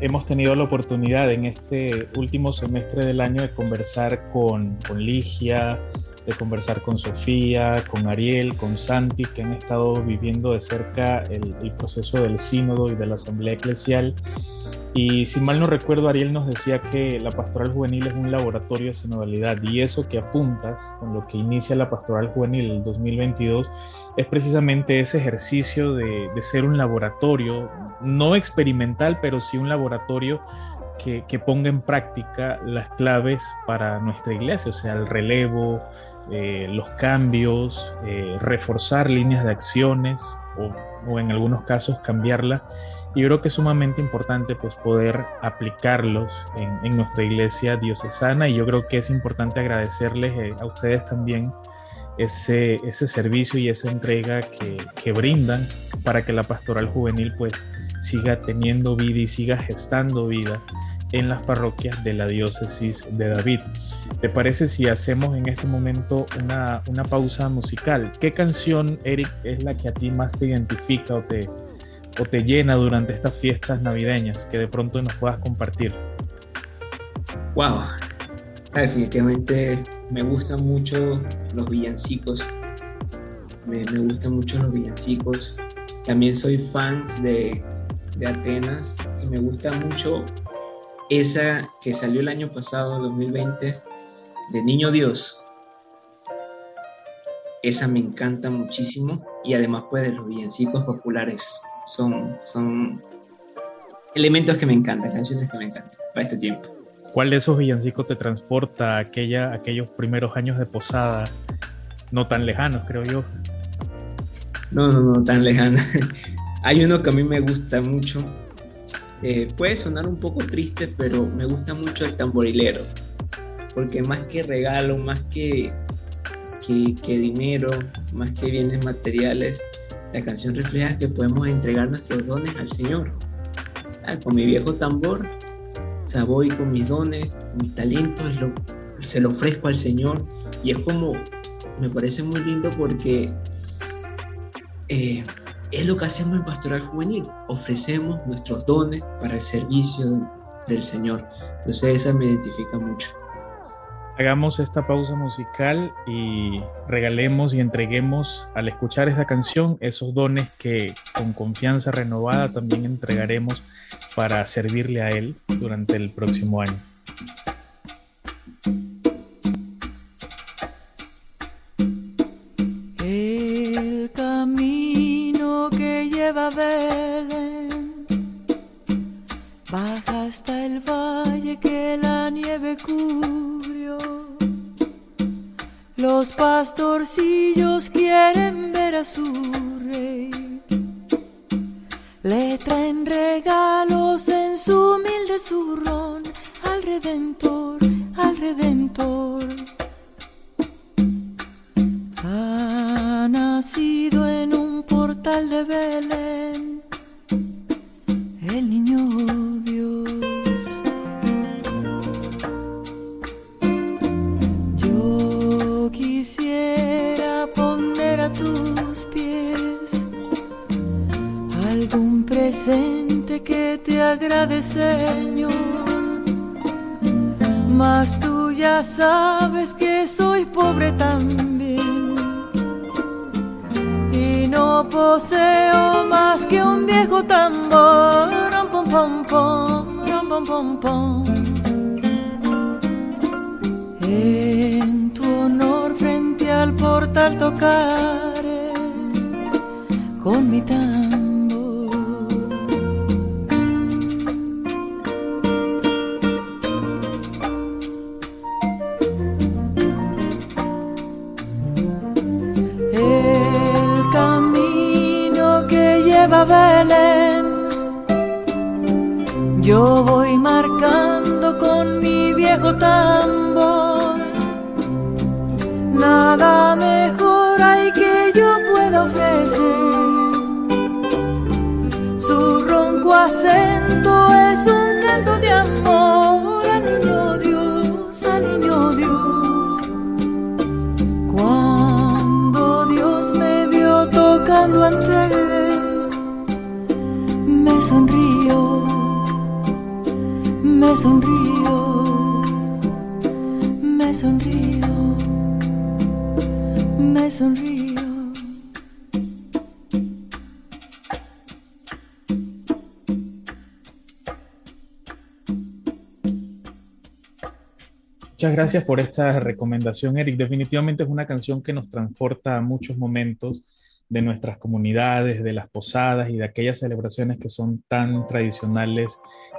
hemos tenido la oportunidad en este último semestre del año de conversar con, con Ligia, de conversar con Sofía, con Ariel, con Santi, que han estado viviendo de cerca el, proceso del sínodo y de la asamblea eclesial. Y si mal no recuerdo, Ariel nos decía que la pastoral juvenil es un laboratorio de sinodalidad y eso que apuntas con lo que inicia la pastoral juvenil el 2022 es precisamente ese ejercicio de, de ser un laboratorio no experimental, pero sí un laboratorio que, ponga en práctica las claves para nuestra iglesia, o sea, el relevo, eh, los cambios, eh, reforzar líneas de acciones o, en algunos casos cambiarla. Y creo que es sumamente importante pues poder aplicarlos en, nuestra iglesia diocesana y yo creo que es importante agradecerles eh, a ustedes también ese, ese servicio y esa entrega que, que brindan para que la pastoral juvenil pues siga teniendo vida y siga gestando vida en las parroquias de la diócesis de David. ¿Te parece si hacemos en este momento una, pausa musical? ¿Qué canción, Eric, es la que a ti más te identifica o te, o te llena durante estas fiestas navideñas que de pronto nos puedas compartir? Wow, definitivamente me gustan mucho los villancicos. Me, me gustan mucho los villancicos. También soy fan de, de Atenas y me gusta mucho esa que salió el año pasado, 2020, de Niño Dios. Esa me encanta muchísimo y además pues de los villancicos populares son, son elementos que me encantan, canciones que me encantan para este tiempo. ¿Cuál de esos villancicos te transporta a aquella, aquellos primeros años de posada, no tan lejanos, creo yo? No, no, no tan lejanos. Hay uno que a mí me gusta mucho, eh, puede sonar un poco triste, pero me gusta mucho el tamborilero, porque más que regalo, más que, que, dinero, más que bienes materiales, la canción refleja que podemos entregar nuestros dones al Señor. Ah, con mi viejo tambor, o voy con mis dones, mis talentos, se lo ofrezco al Señor y es como, me parece muy lindo porque eh, es lo que hacemos en Pastoral Juvenil. Ofrecemos nuestros dones para el servicio del Señor. Entonces esa me identifica mucho. Hagamos esta pausa musical y regalemos y entreguemos al escuchar esta canción esos dones que con confianza renovada también entregaremos para servirle a Él durante el próximo año. Baja hasta el valle que la nieve cubrió. Los pastorcillos quieren ver a su rey. Le traen regalos en su humilde zurrón al Redentor, al Redentor. Ha nacido en un portal de Belén te agrade, Señor. Mas tú ya sabes que soy pobre también y no poseo más que un viejo tambor pom pom, pom pom En tu honor frente al portal tocaré con mi tambor. Sonrío, me sonrío, me sonrío. Muchas gracias por esta recomendación, Eric. Definitivamente es una canción que nos transporta a muchos momentos de nuestras comunidades, de las posadas y de aquellas celebraciones que son tan tradicionales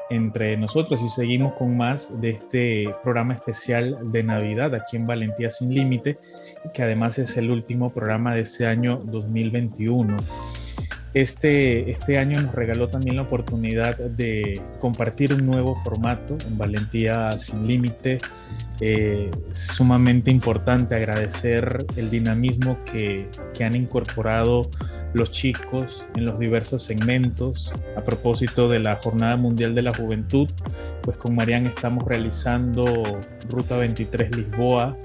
entre nosotros. Y seguimos con más de este programa especial de Navidad aquí en Valentía Sin Límite, que además es el último programa de este año 2021. Este, este año nos regaló también la oportunidad de compartir un nuevo formato en Valentía Sin Límite. Eh, sumamente importante agradecer el dinamismo que, que han incorporado los chicos en los diversos segmentos. A propósito de la Jornada Mundial de la Juventud, pues con Marian estamos realizando Ruta 23 Lisboa,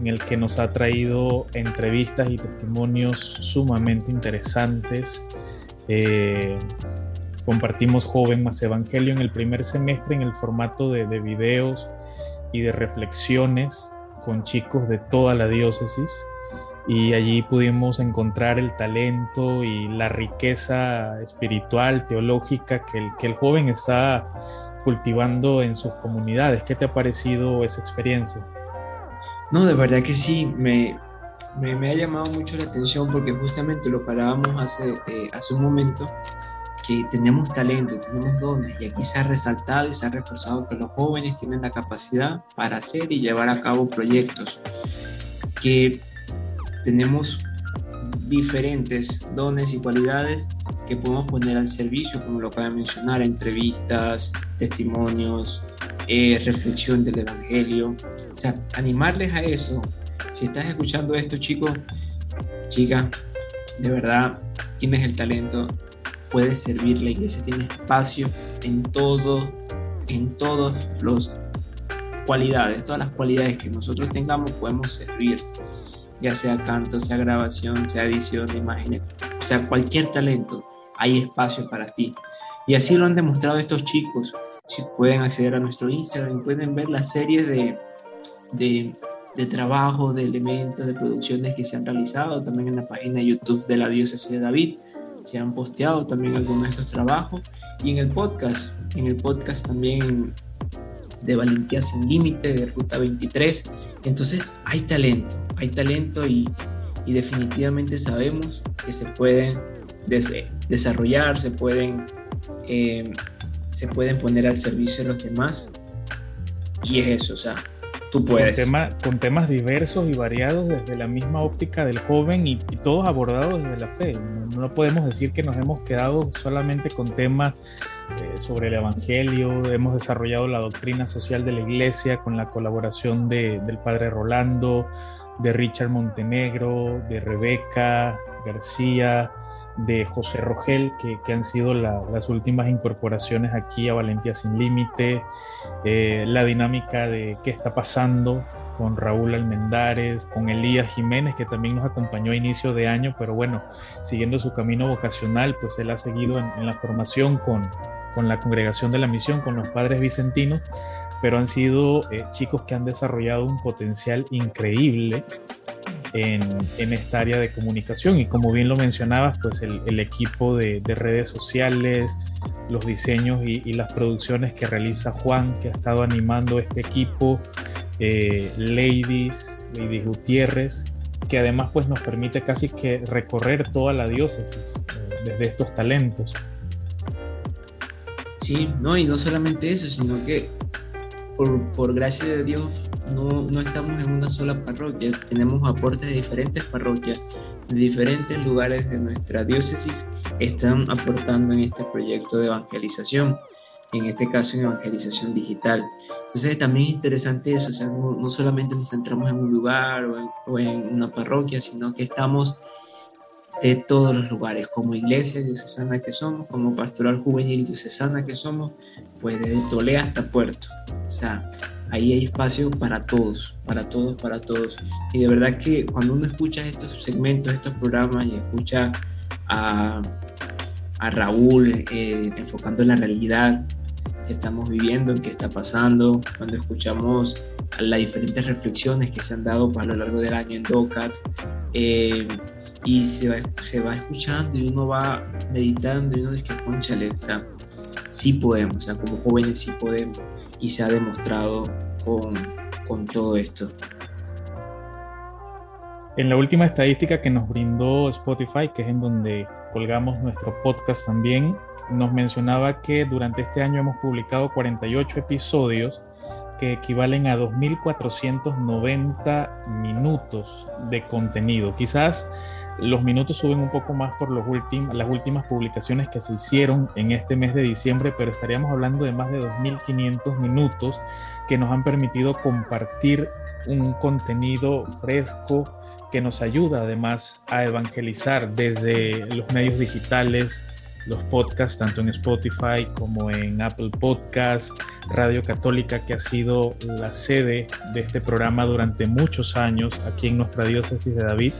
en el que nos ha traído entrevistas y testimonios sumamente interesantes. Eh, compartimos Joven más Evangelio en el primer semestre en el formato de, de videos y de reflexiones con chicos de toda la diócesis y allí pudimos encontrar el talento y la riqueza espiritual, teológica que el, que el joven está cultivando en sus comunidades. ¿Qué te ha parecido esa experiencia? No, de verdad que sí, me, me, ha llamado mucho la atención porque justamente lo parábamos hace, eh, hace un momento, que tenemos talento, tenemos dones y aquí se ha resaltado y se ha reforzado que los jóvenes tienen la capacidad para hacer y llevar a cabo proyectos que tenemos diferentes dones y cualidades que podemos poner al servicio, como lo acaba de mencionar, entrevistas, testimonios, eh, reflexión del Evangelio. O sea, animarles a eso. Si estás escuchando esto, chicos, chica, de verdad, tienes el talento, puedes servir, la iglesia tiene espacio en todo, en todas las cualidades, todas las cualidades que nosotros tengamos podemos servir ya sea canto, sea grabación, sea edición de imágenes, o sea, cualquier talento, hay espacio para ti. Y así lo han demostrado estos chicos. Si pueden acceder a nuestro Instagram, pueden ver las series de, de, de trabajo, de elementos, de producciones que se han realizado, también en la página de YouTube de la Diócesis de David. Se han posteado también algunos de estos trabajos. Y en el podcast, en el podcast también de Valentía Sin Límite, de Ruta 23. Entonces hay talento, hay talento y, definitivamente sabemos que se pueden desarrollar, se pueden, eh, se pueden poner al servicio de los demás. Y es eso, o sea, tú puedes. Con, temas diversos y variados desde la misma óptica del joven y, todos abordados desde la fe. No, podemos decir que nos hemos quedado solamente con temas eh, sobre el Evangelio, hemos desarrollado la doctrina social de la Iglesia con la colaboración de, del Padre Rolando, de Richard Montenegro, de Rebeca García, de José Rogel, que, han sido las últimas incorporaciones aquí a Valentía Sin Límite, eh, la dinámica de qué está pasando con Raúl Almendares, con Elías Jiménez, que también nos acompañó a inicio de año, pero bueno, siguiendo su camino vocacional, pues él ha seguido en, la formación con, con la congregación de la misión, con los padres vicentinos, pero han sido eh, chicos que han desarrollado un potencial increíble en, en, esta área de comunicación y como bien lo mencionabas, pues el, el equipo de, de, redes sociales, los diseños y, y, las producciones que realiza Juan, que ha estado animando este equipo, eh, Ladies, Lady Gutiérrez, que además pues nos permite casi que recorrer toda la diócesis eh, desde estos talentos. Sí, no, y no solamente eso, sino que por, por gracia de Dios no, estamos en una sola parroquia, tenemos aportes de diferentes parroquias, de diferentes lugares de nuestra diócesis, están aportando en este proyecto de evangelización, en este caso en evangelización digital. Entonces también es interesante eso, o sea, no, no solamente nos centramos en un lugar o en, o en, una parroquia, sino que estamos de todos los lugares, como iglesia diocesana que somos, como pastoral juvenil diocesana que somos, pues desde Tolé hasta Puerto. O sea, ahí hay espacio para todos, para todos, para todos. Y de verdad que cuando uno escucha estos segmentos, estos programas y escucha a, a Raúl eh, enfocando en la realidad que estamos viviendo, en qué está pasando, cuando escuchamos las diferentes reflexiones que se han dado a lo largo del año en DOCAT, eh, y se va, se va escuchando y uno va meditando y uno dice que conchale, o sea, sí podemos, o sea, como jóvenes sí podemos y se ha demostrado con, con todo esto. En la última estadística que nos brindó Spotify, que es en donde colgamos nuestro podcast también, nos mencionaba que durante este año hemos publicado 48 episodios que equivalen a 2.490 minutos de contenido. Quizás los minutos suben un poco más por los las últimas publicaciones que se hicieron en este mes de diciembre, pero estaríamos hablando de más de 2.500 minutos que nos han permitido compartir un contenido fresco que nos ayuda además a evangelizar desde los medios digitales, los podcasts, tanto en Spotify como en Apple Podcasts, Radio Católica, que ha sido la sede de este programa durante muchos años aquí en nuestra diócesis de David.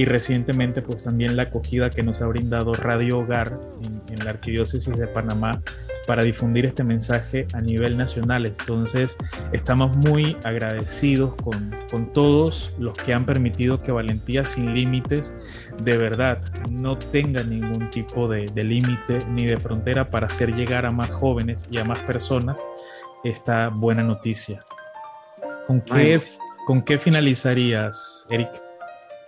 Y recientemente, pues también la acogida que nos ha brindado Radio Hogar en, en la Arquidiócesis de Panamá para difundir este mensaje a nivel nacional. Entonces, estamos muy agradecidos con, con todos los que han permitido que Valentía sin Límites de verdad no tenga ningún tipo de, de límite ni de frontera para hacer llegar a más jóvenes y a más personas esta buena noticia. ¿Con qué, ¿con qué finalizarías, Eric?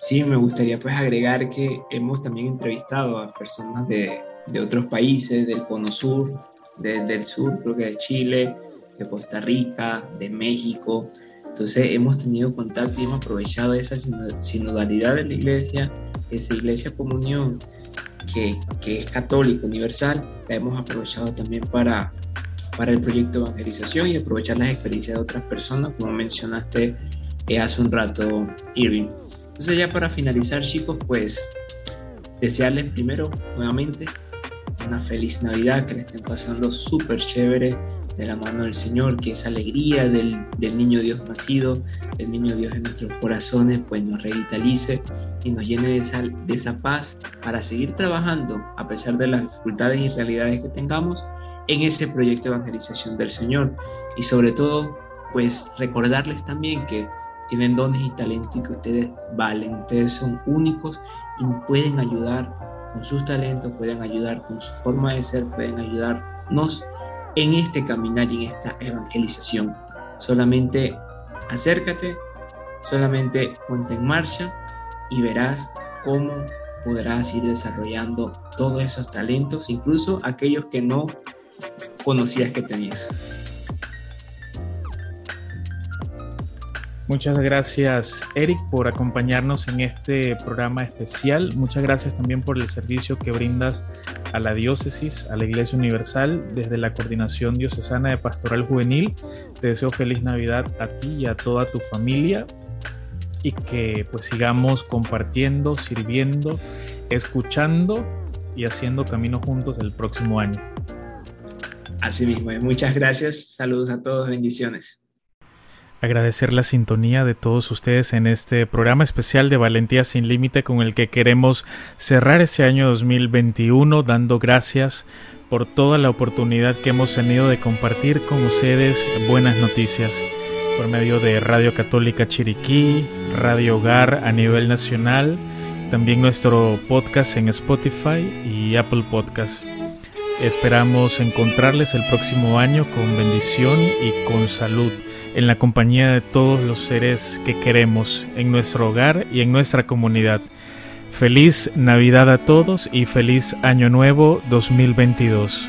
Sí, me gustaría pues agregar que hemos también entrevistado a personas de, de otros países del Cono Sur, del sur, creo que de Chile, de Costa Rica, de México. Entonces hemos tenido contacto y hemos aprovechado esa sinodalidad de la iglesia, esa iglesia comunión que, que es católica, universal, la hemos aprovechado también para, para el proyecto de evangelización y aprovechar las experiencias de otras personas, como mencionaste eh, hace un rato, Irving. Entonces ya para finalizar, chicos, pues desearles primero nuevamente una feliz Navidad, que le estén pasando súper chévere de la mano del Señor, que esa alegría del, del, niño Dios nacido, del niño Dios en nuestros corazones, pues nos revitalice y nos llene de esa, de esa paz para seguir trabajando, a pesar de las dificultades y realidades que tengamos, en ese proyecto de evangelización del Señor. Y sobre todo, pues recordarles también que tienen dones y talentos que ustedes valen, ustedes son únicos y pueden ayudar con sus talentos, pueden ayudar con su forma de ser, pueden ayudarnos en este caminar y en esta evangelización. Solamente acércate, solamente ponte en marcha y verás cómo podrás ir desarrollando todos esos talentos, incluso aquellos que no conocías que tenías. Muchas gracias Eric por acompañarnos en este programa especial. Muchas gracias también por el servicio que brindas a la diócesis, a la Iglesia Universal, desde la Coordinación Diocesana de Pastoral Juvenil. Te deseo feliz Navidad a ti y a toda tu familia y que pues sigamos compartiendo, sirviendo, escuchando y haciendo camino juntos el próximo año. Así mismo, muchas gracias, saludos a todos, bendiciones agradecer la sintonía de todos ustedes en este programa especial de Valentía sin Límite con el que queremos cerrar este año 2021 dando gracias por toda la oportunidad que hemos tenido de compartir con ustedes buenas noticias por medio de Radio Católica Chiriquí, Radio Hogar a nivel nacional, también nuestro podcast en Spotify y Apple Podcast. Esperamos encontrarles el próximo año con bendición y con salud en la compañía de todos los seres que queremos en nuestro hogar y en nuestra comunidad. Feliz Navidad a todos y feliz Año Nuevo 2022.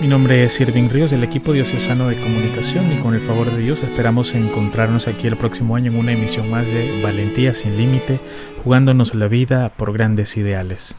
Mi nombre es Irving Ríos del equipo diocesano de comunicación y con el favor de Dios esperamos encontrarnos aquí el próximo año en una emisión más de Valentía sin Límite, jugándonos la vida por grandes ideales.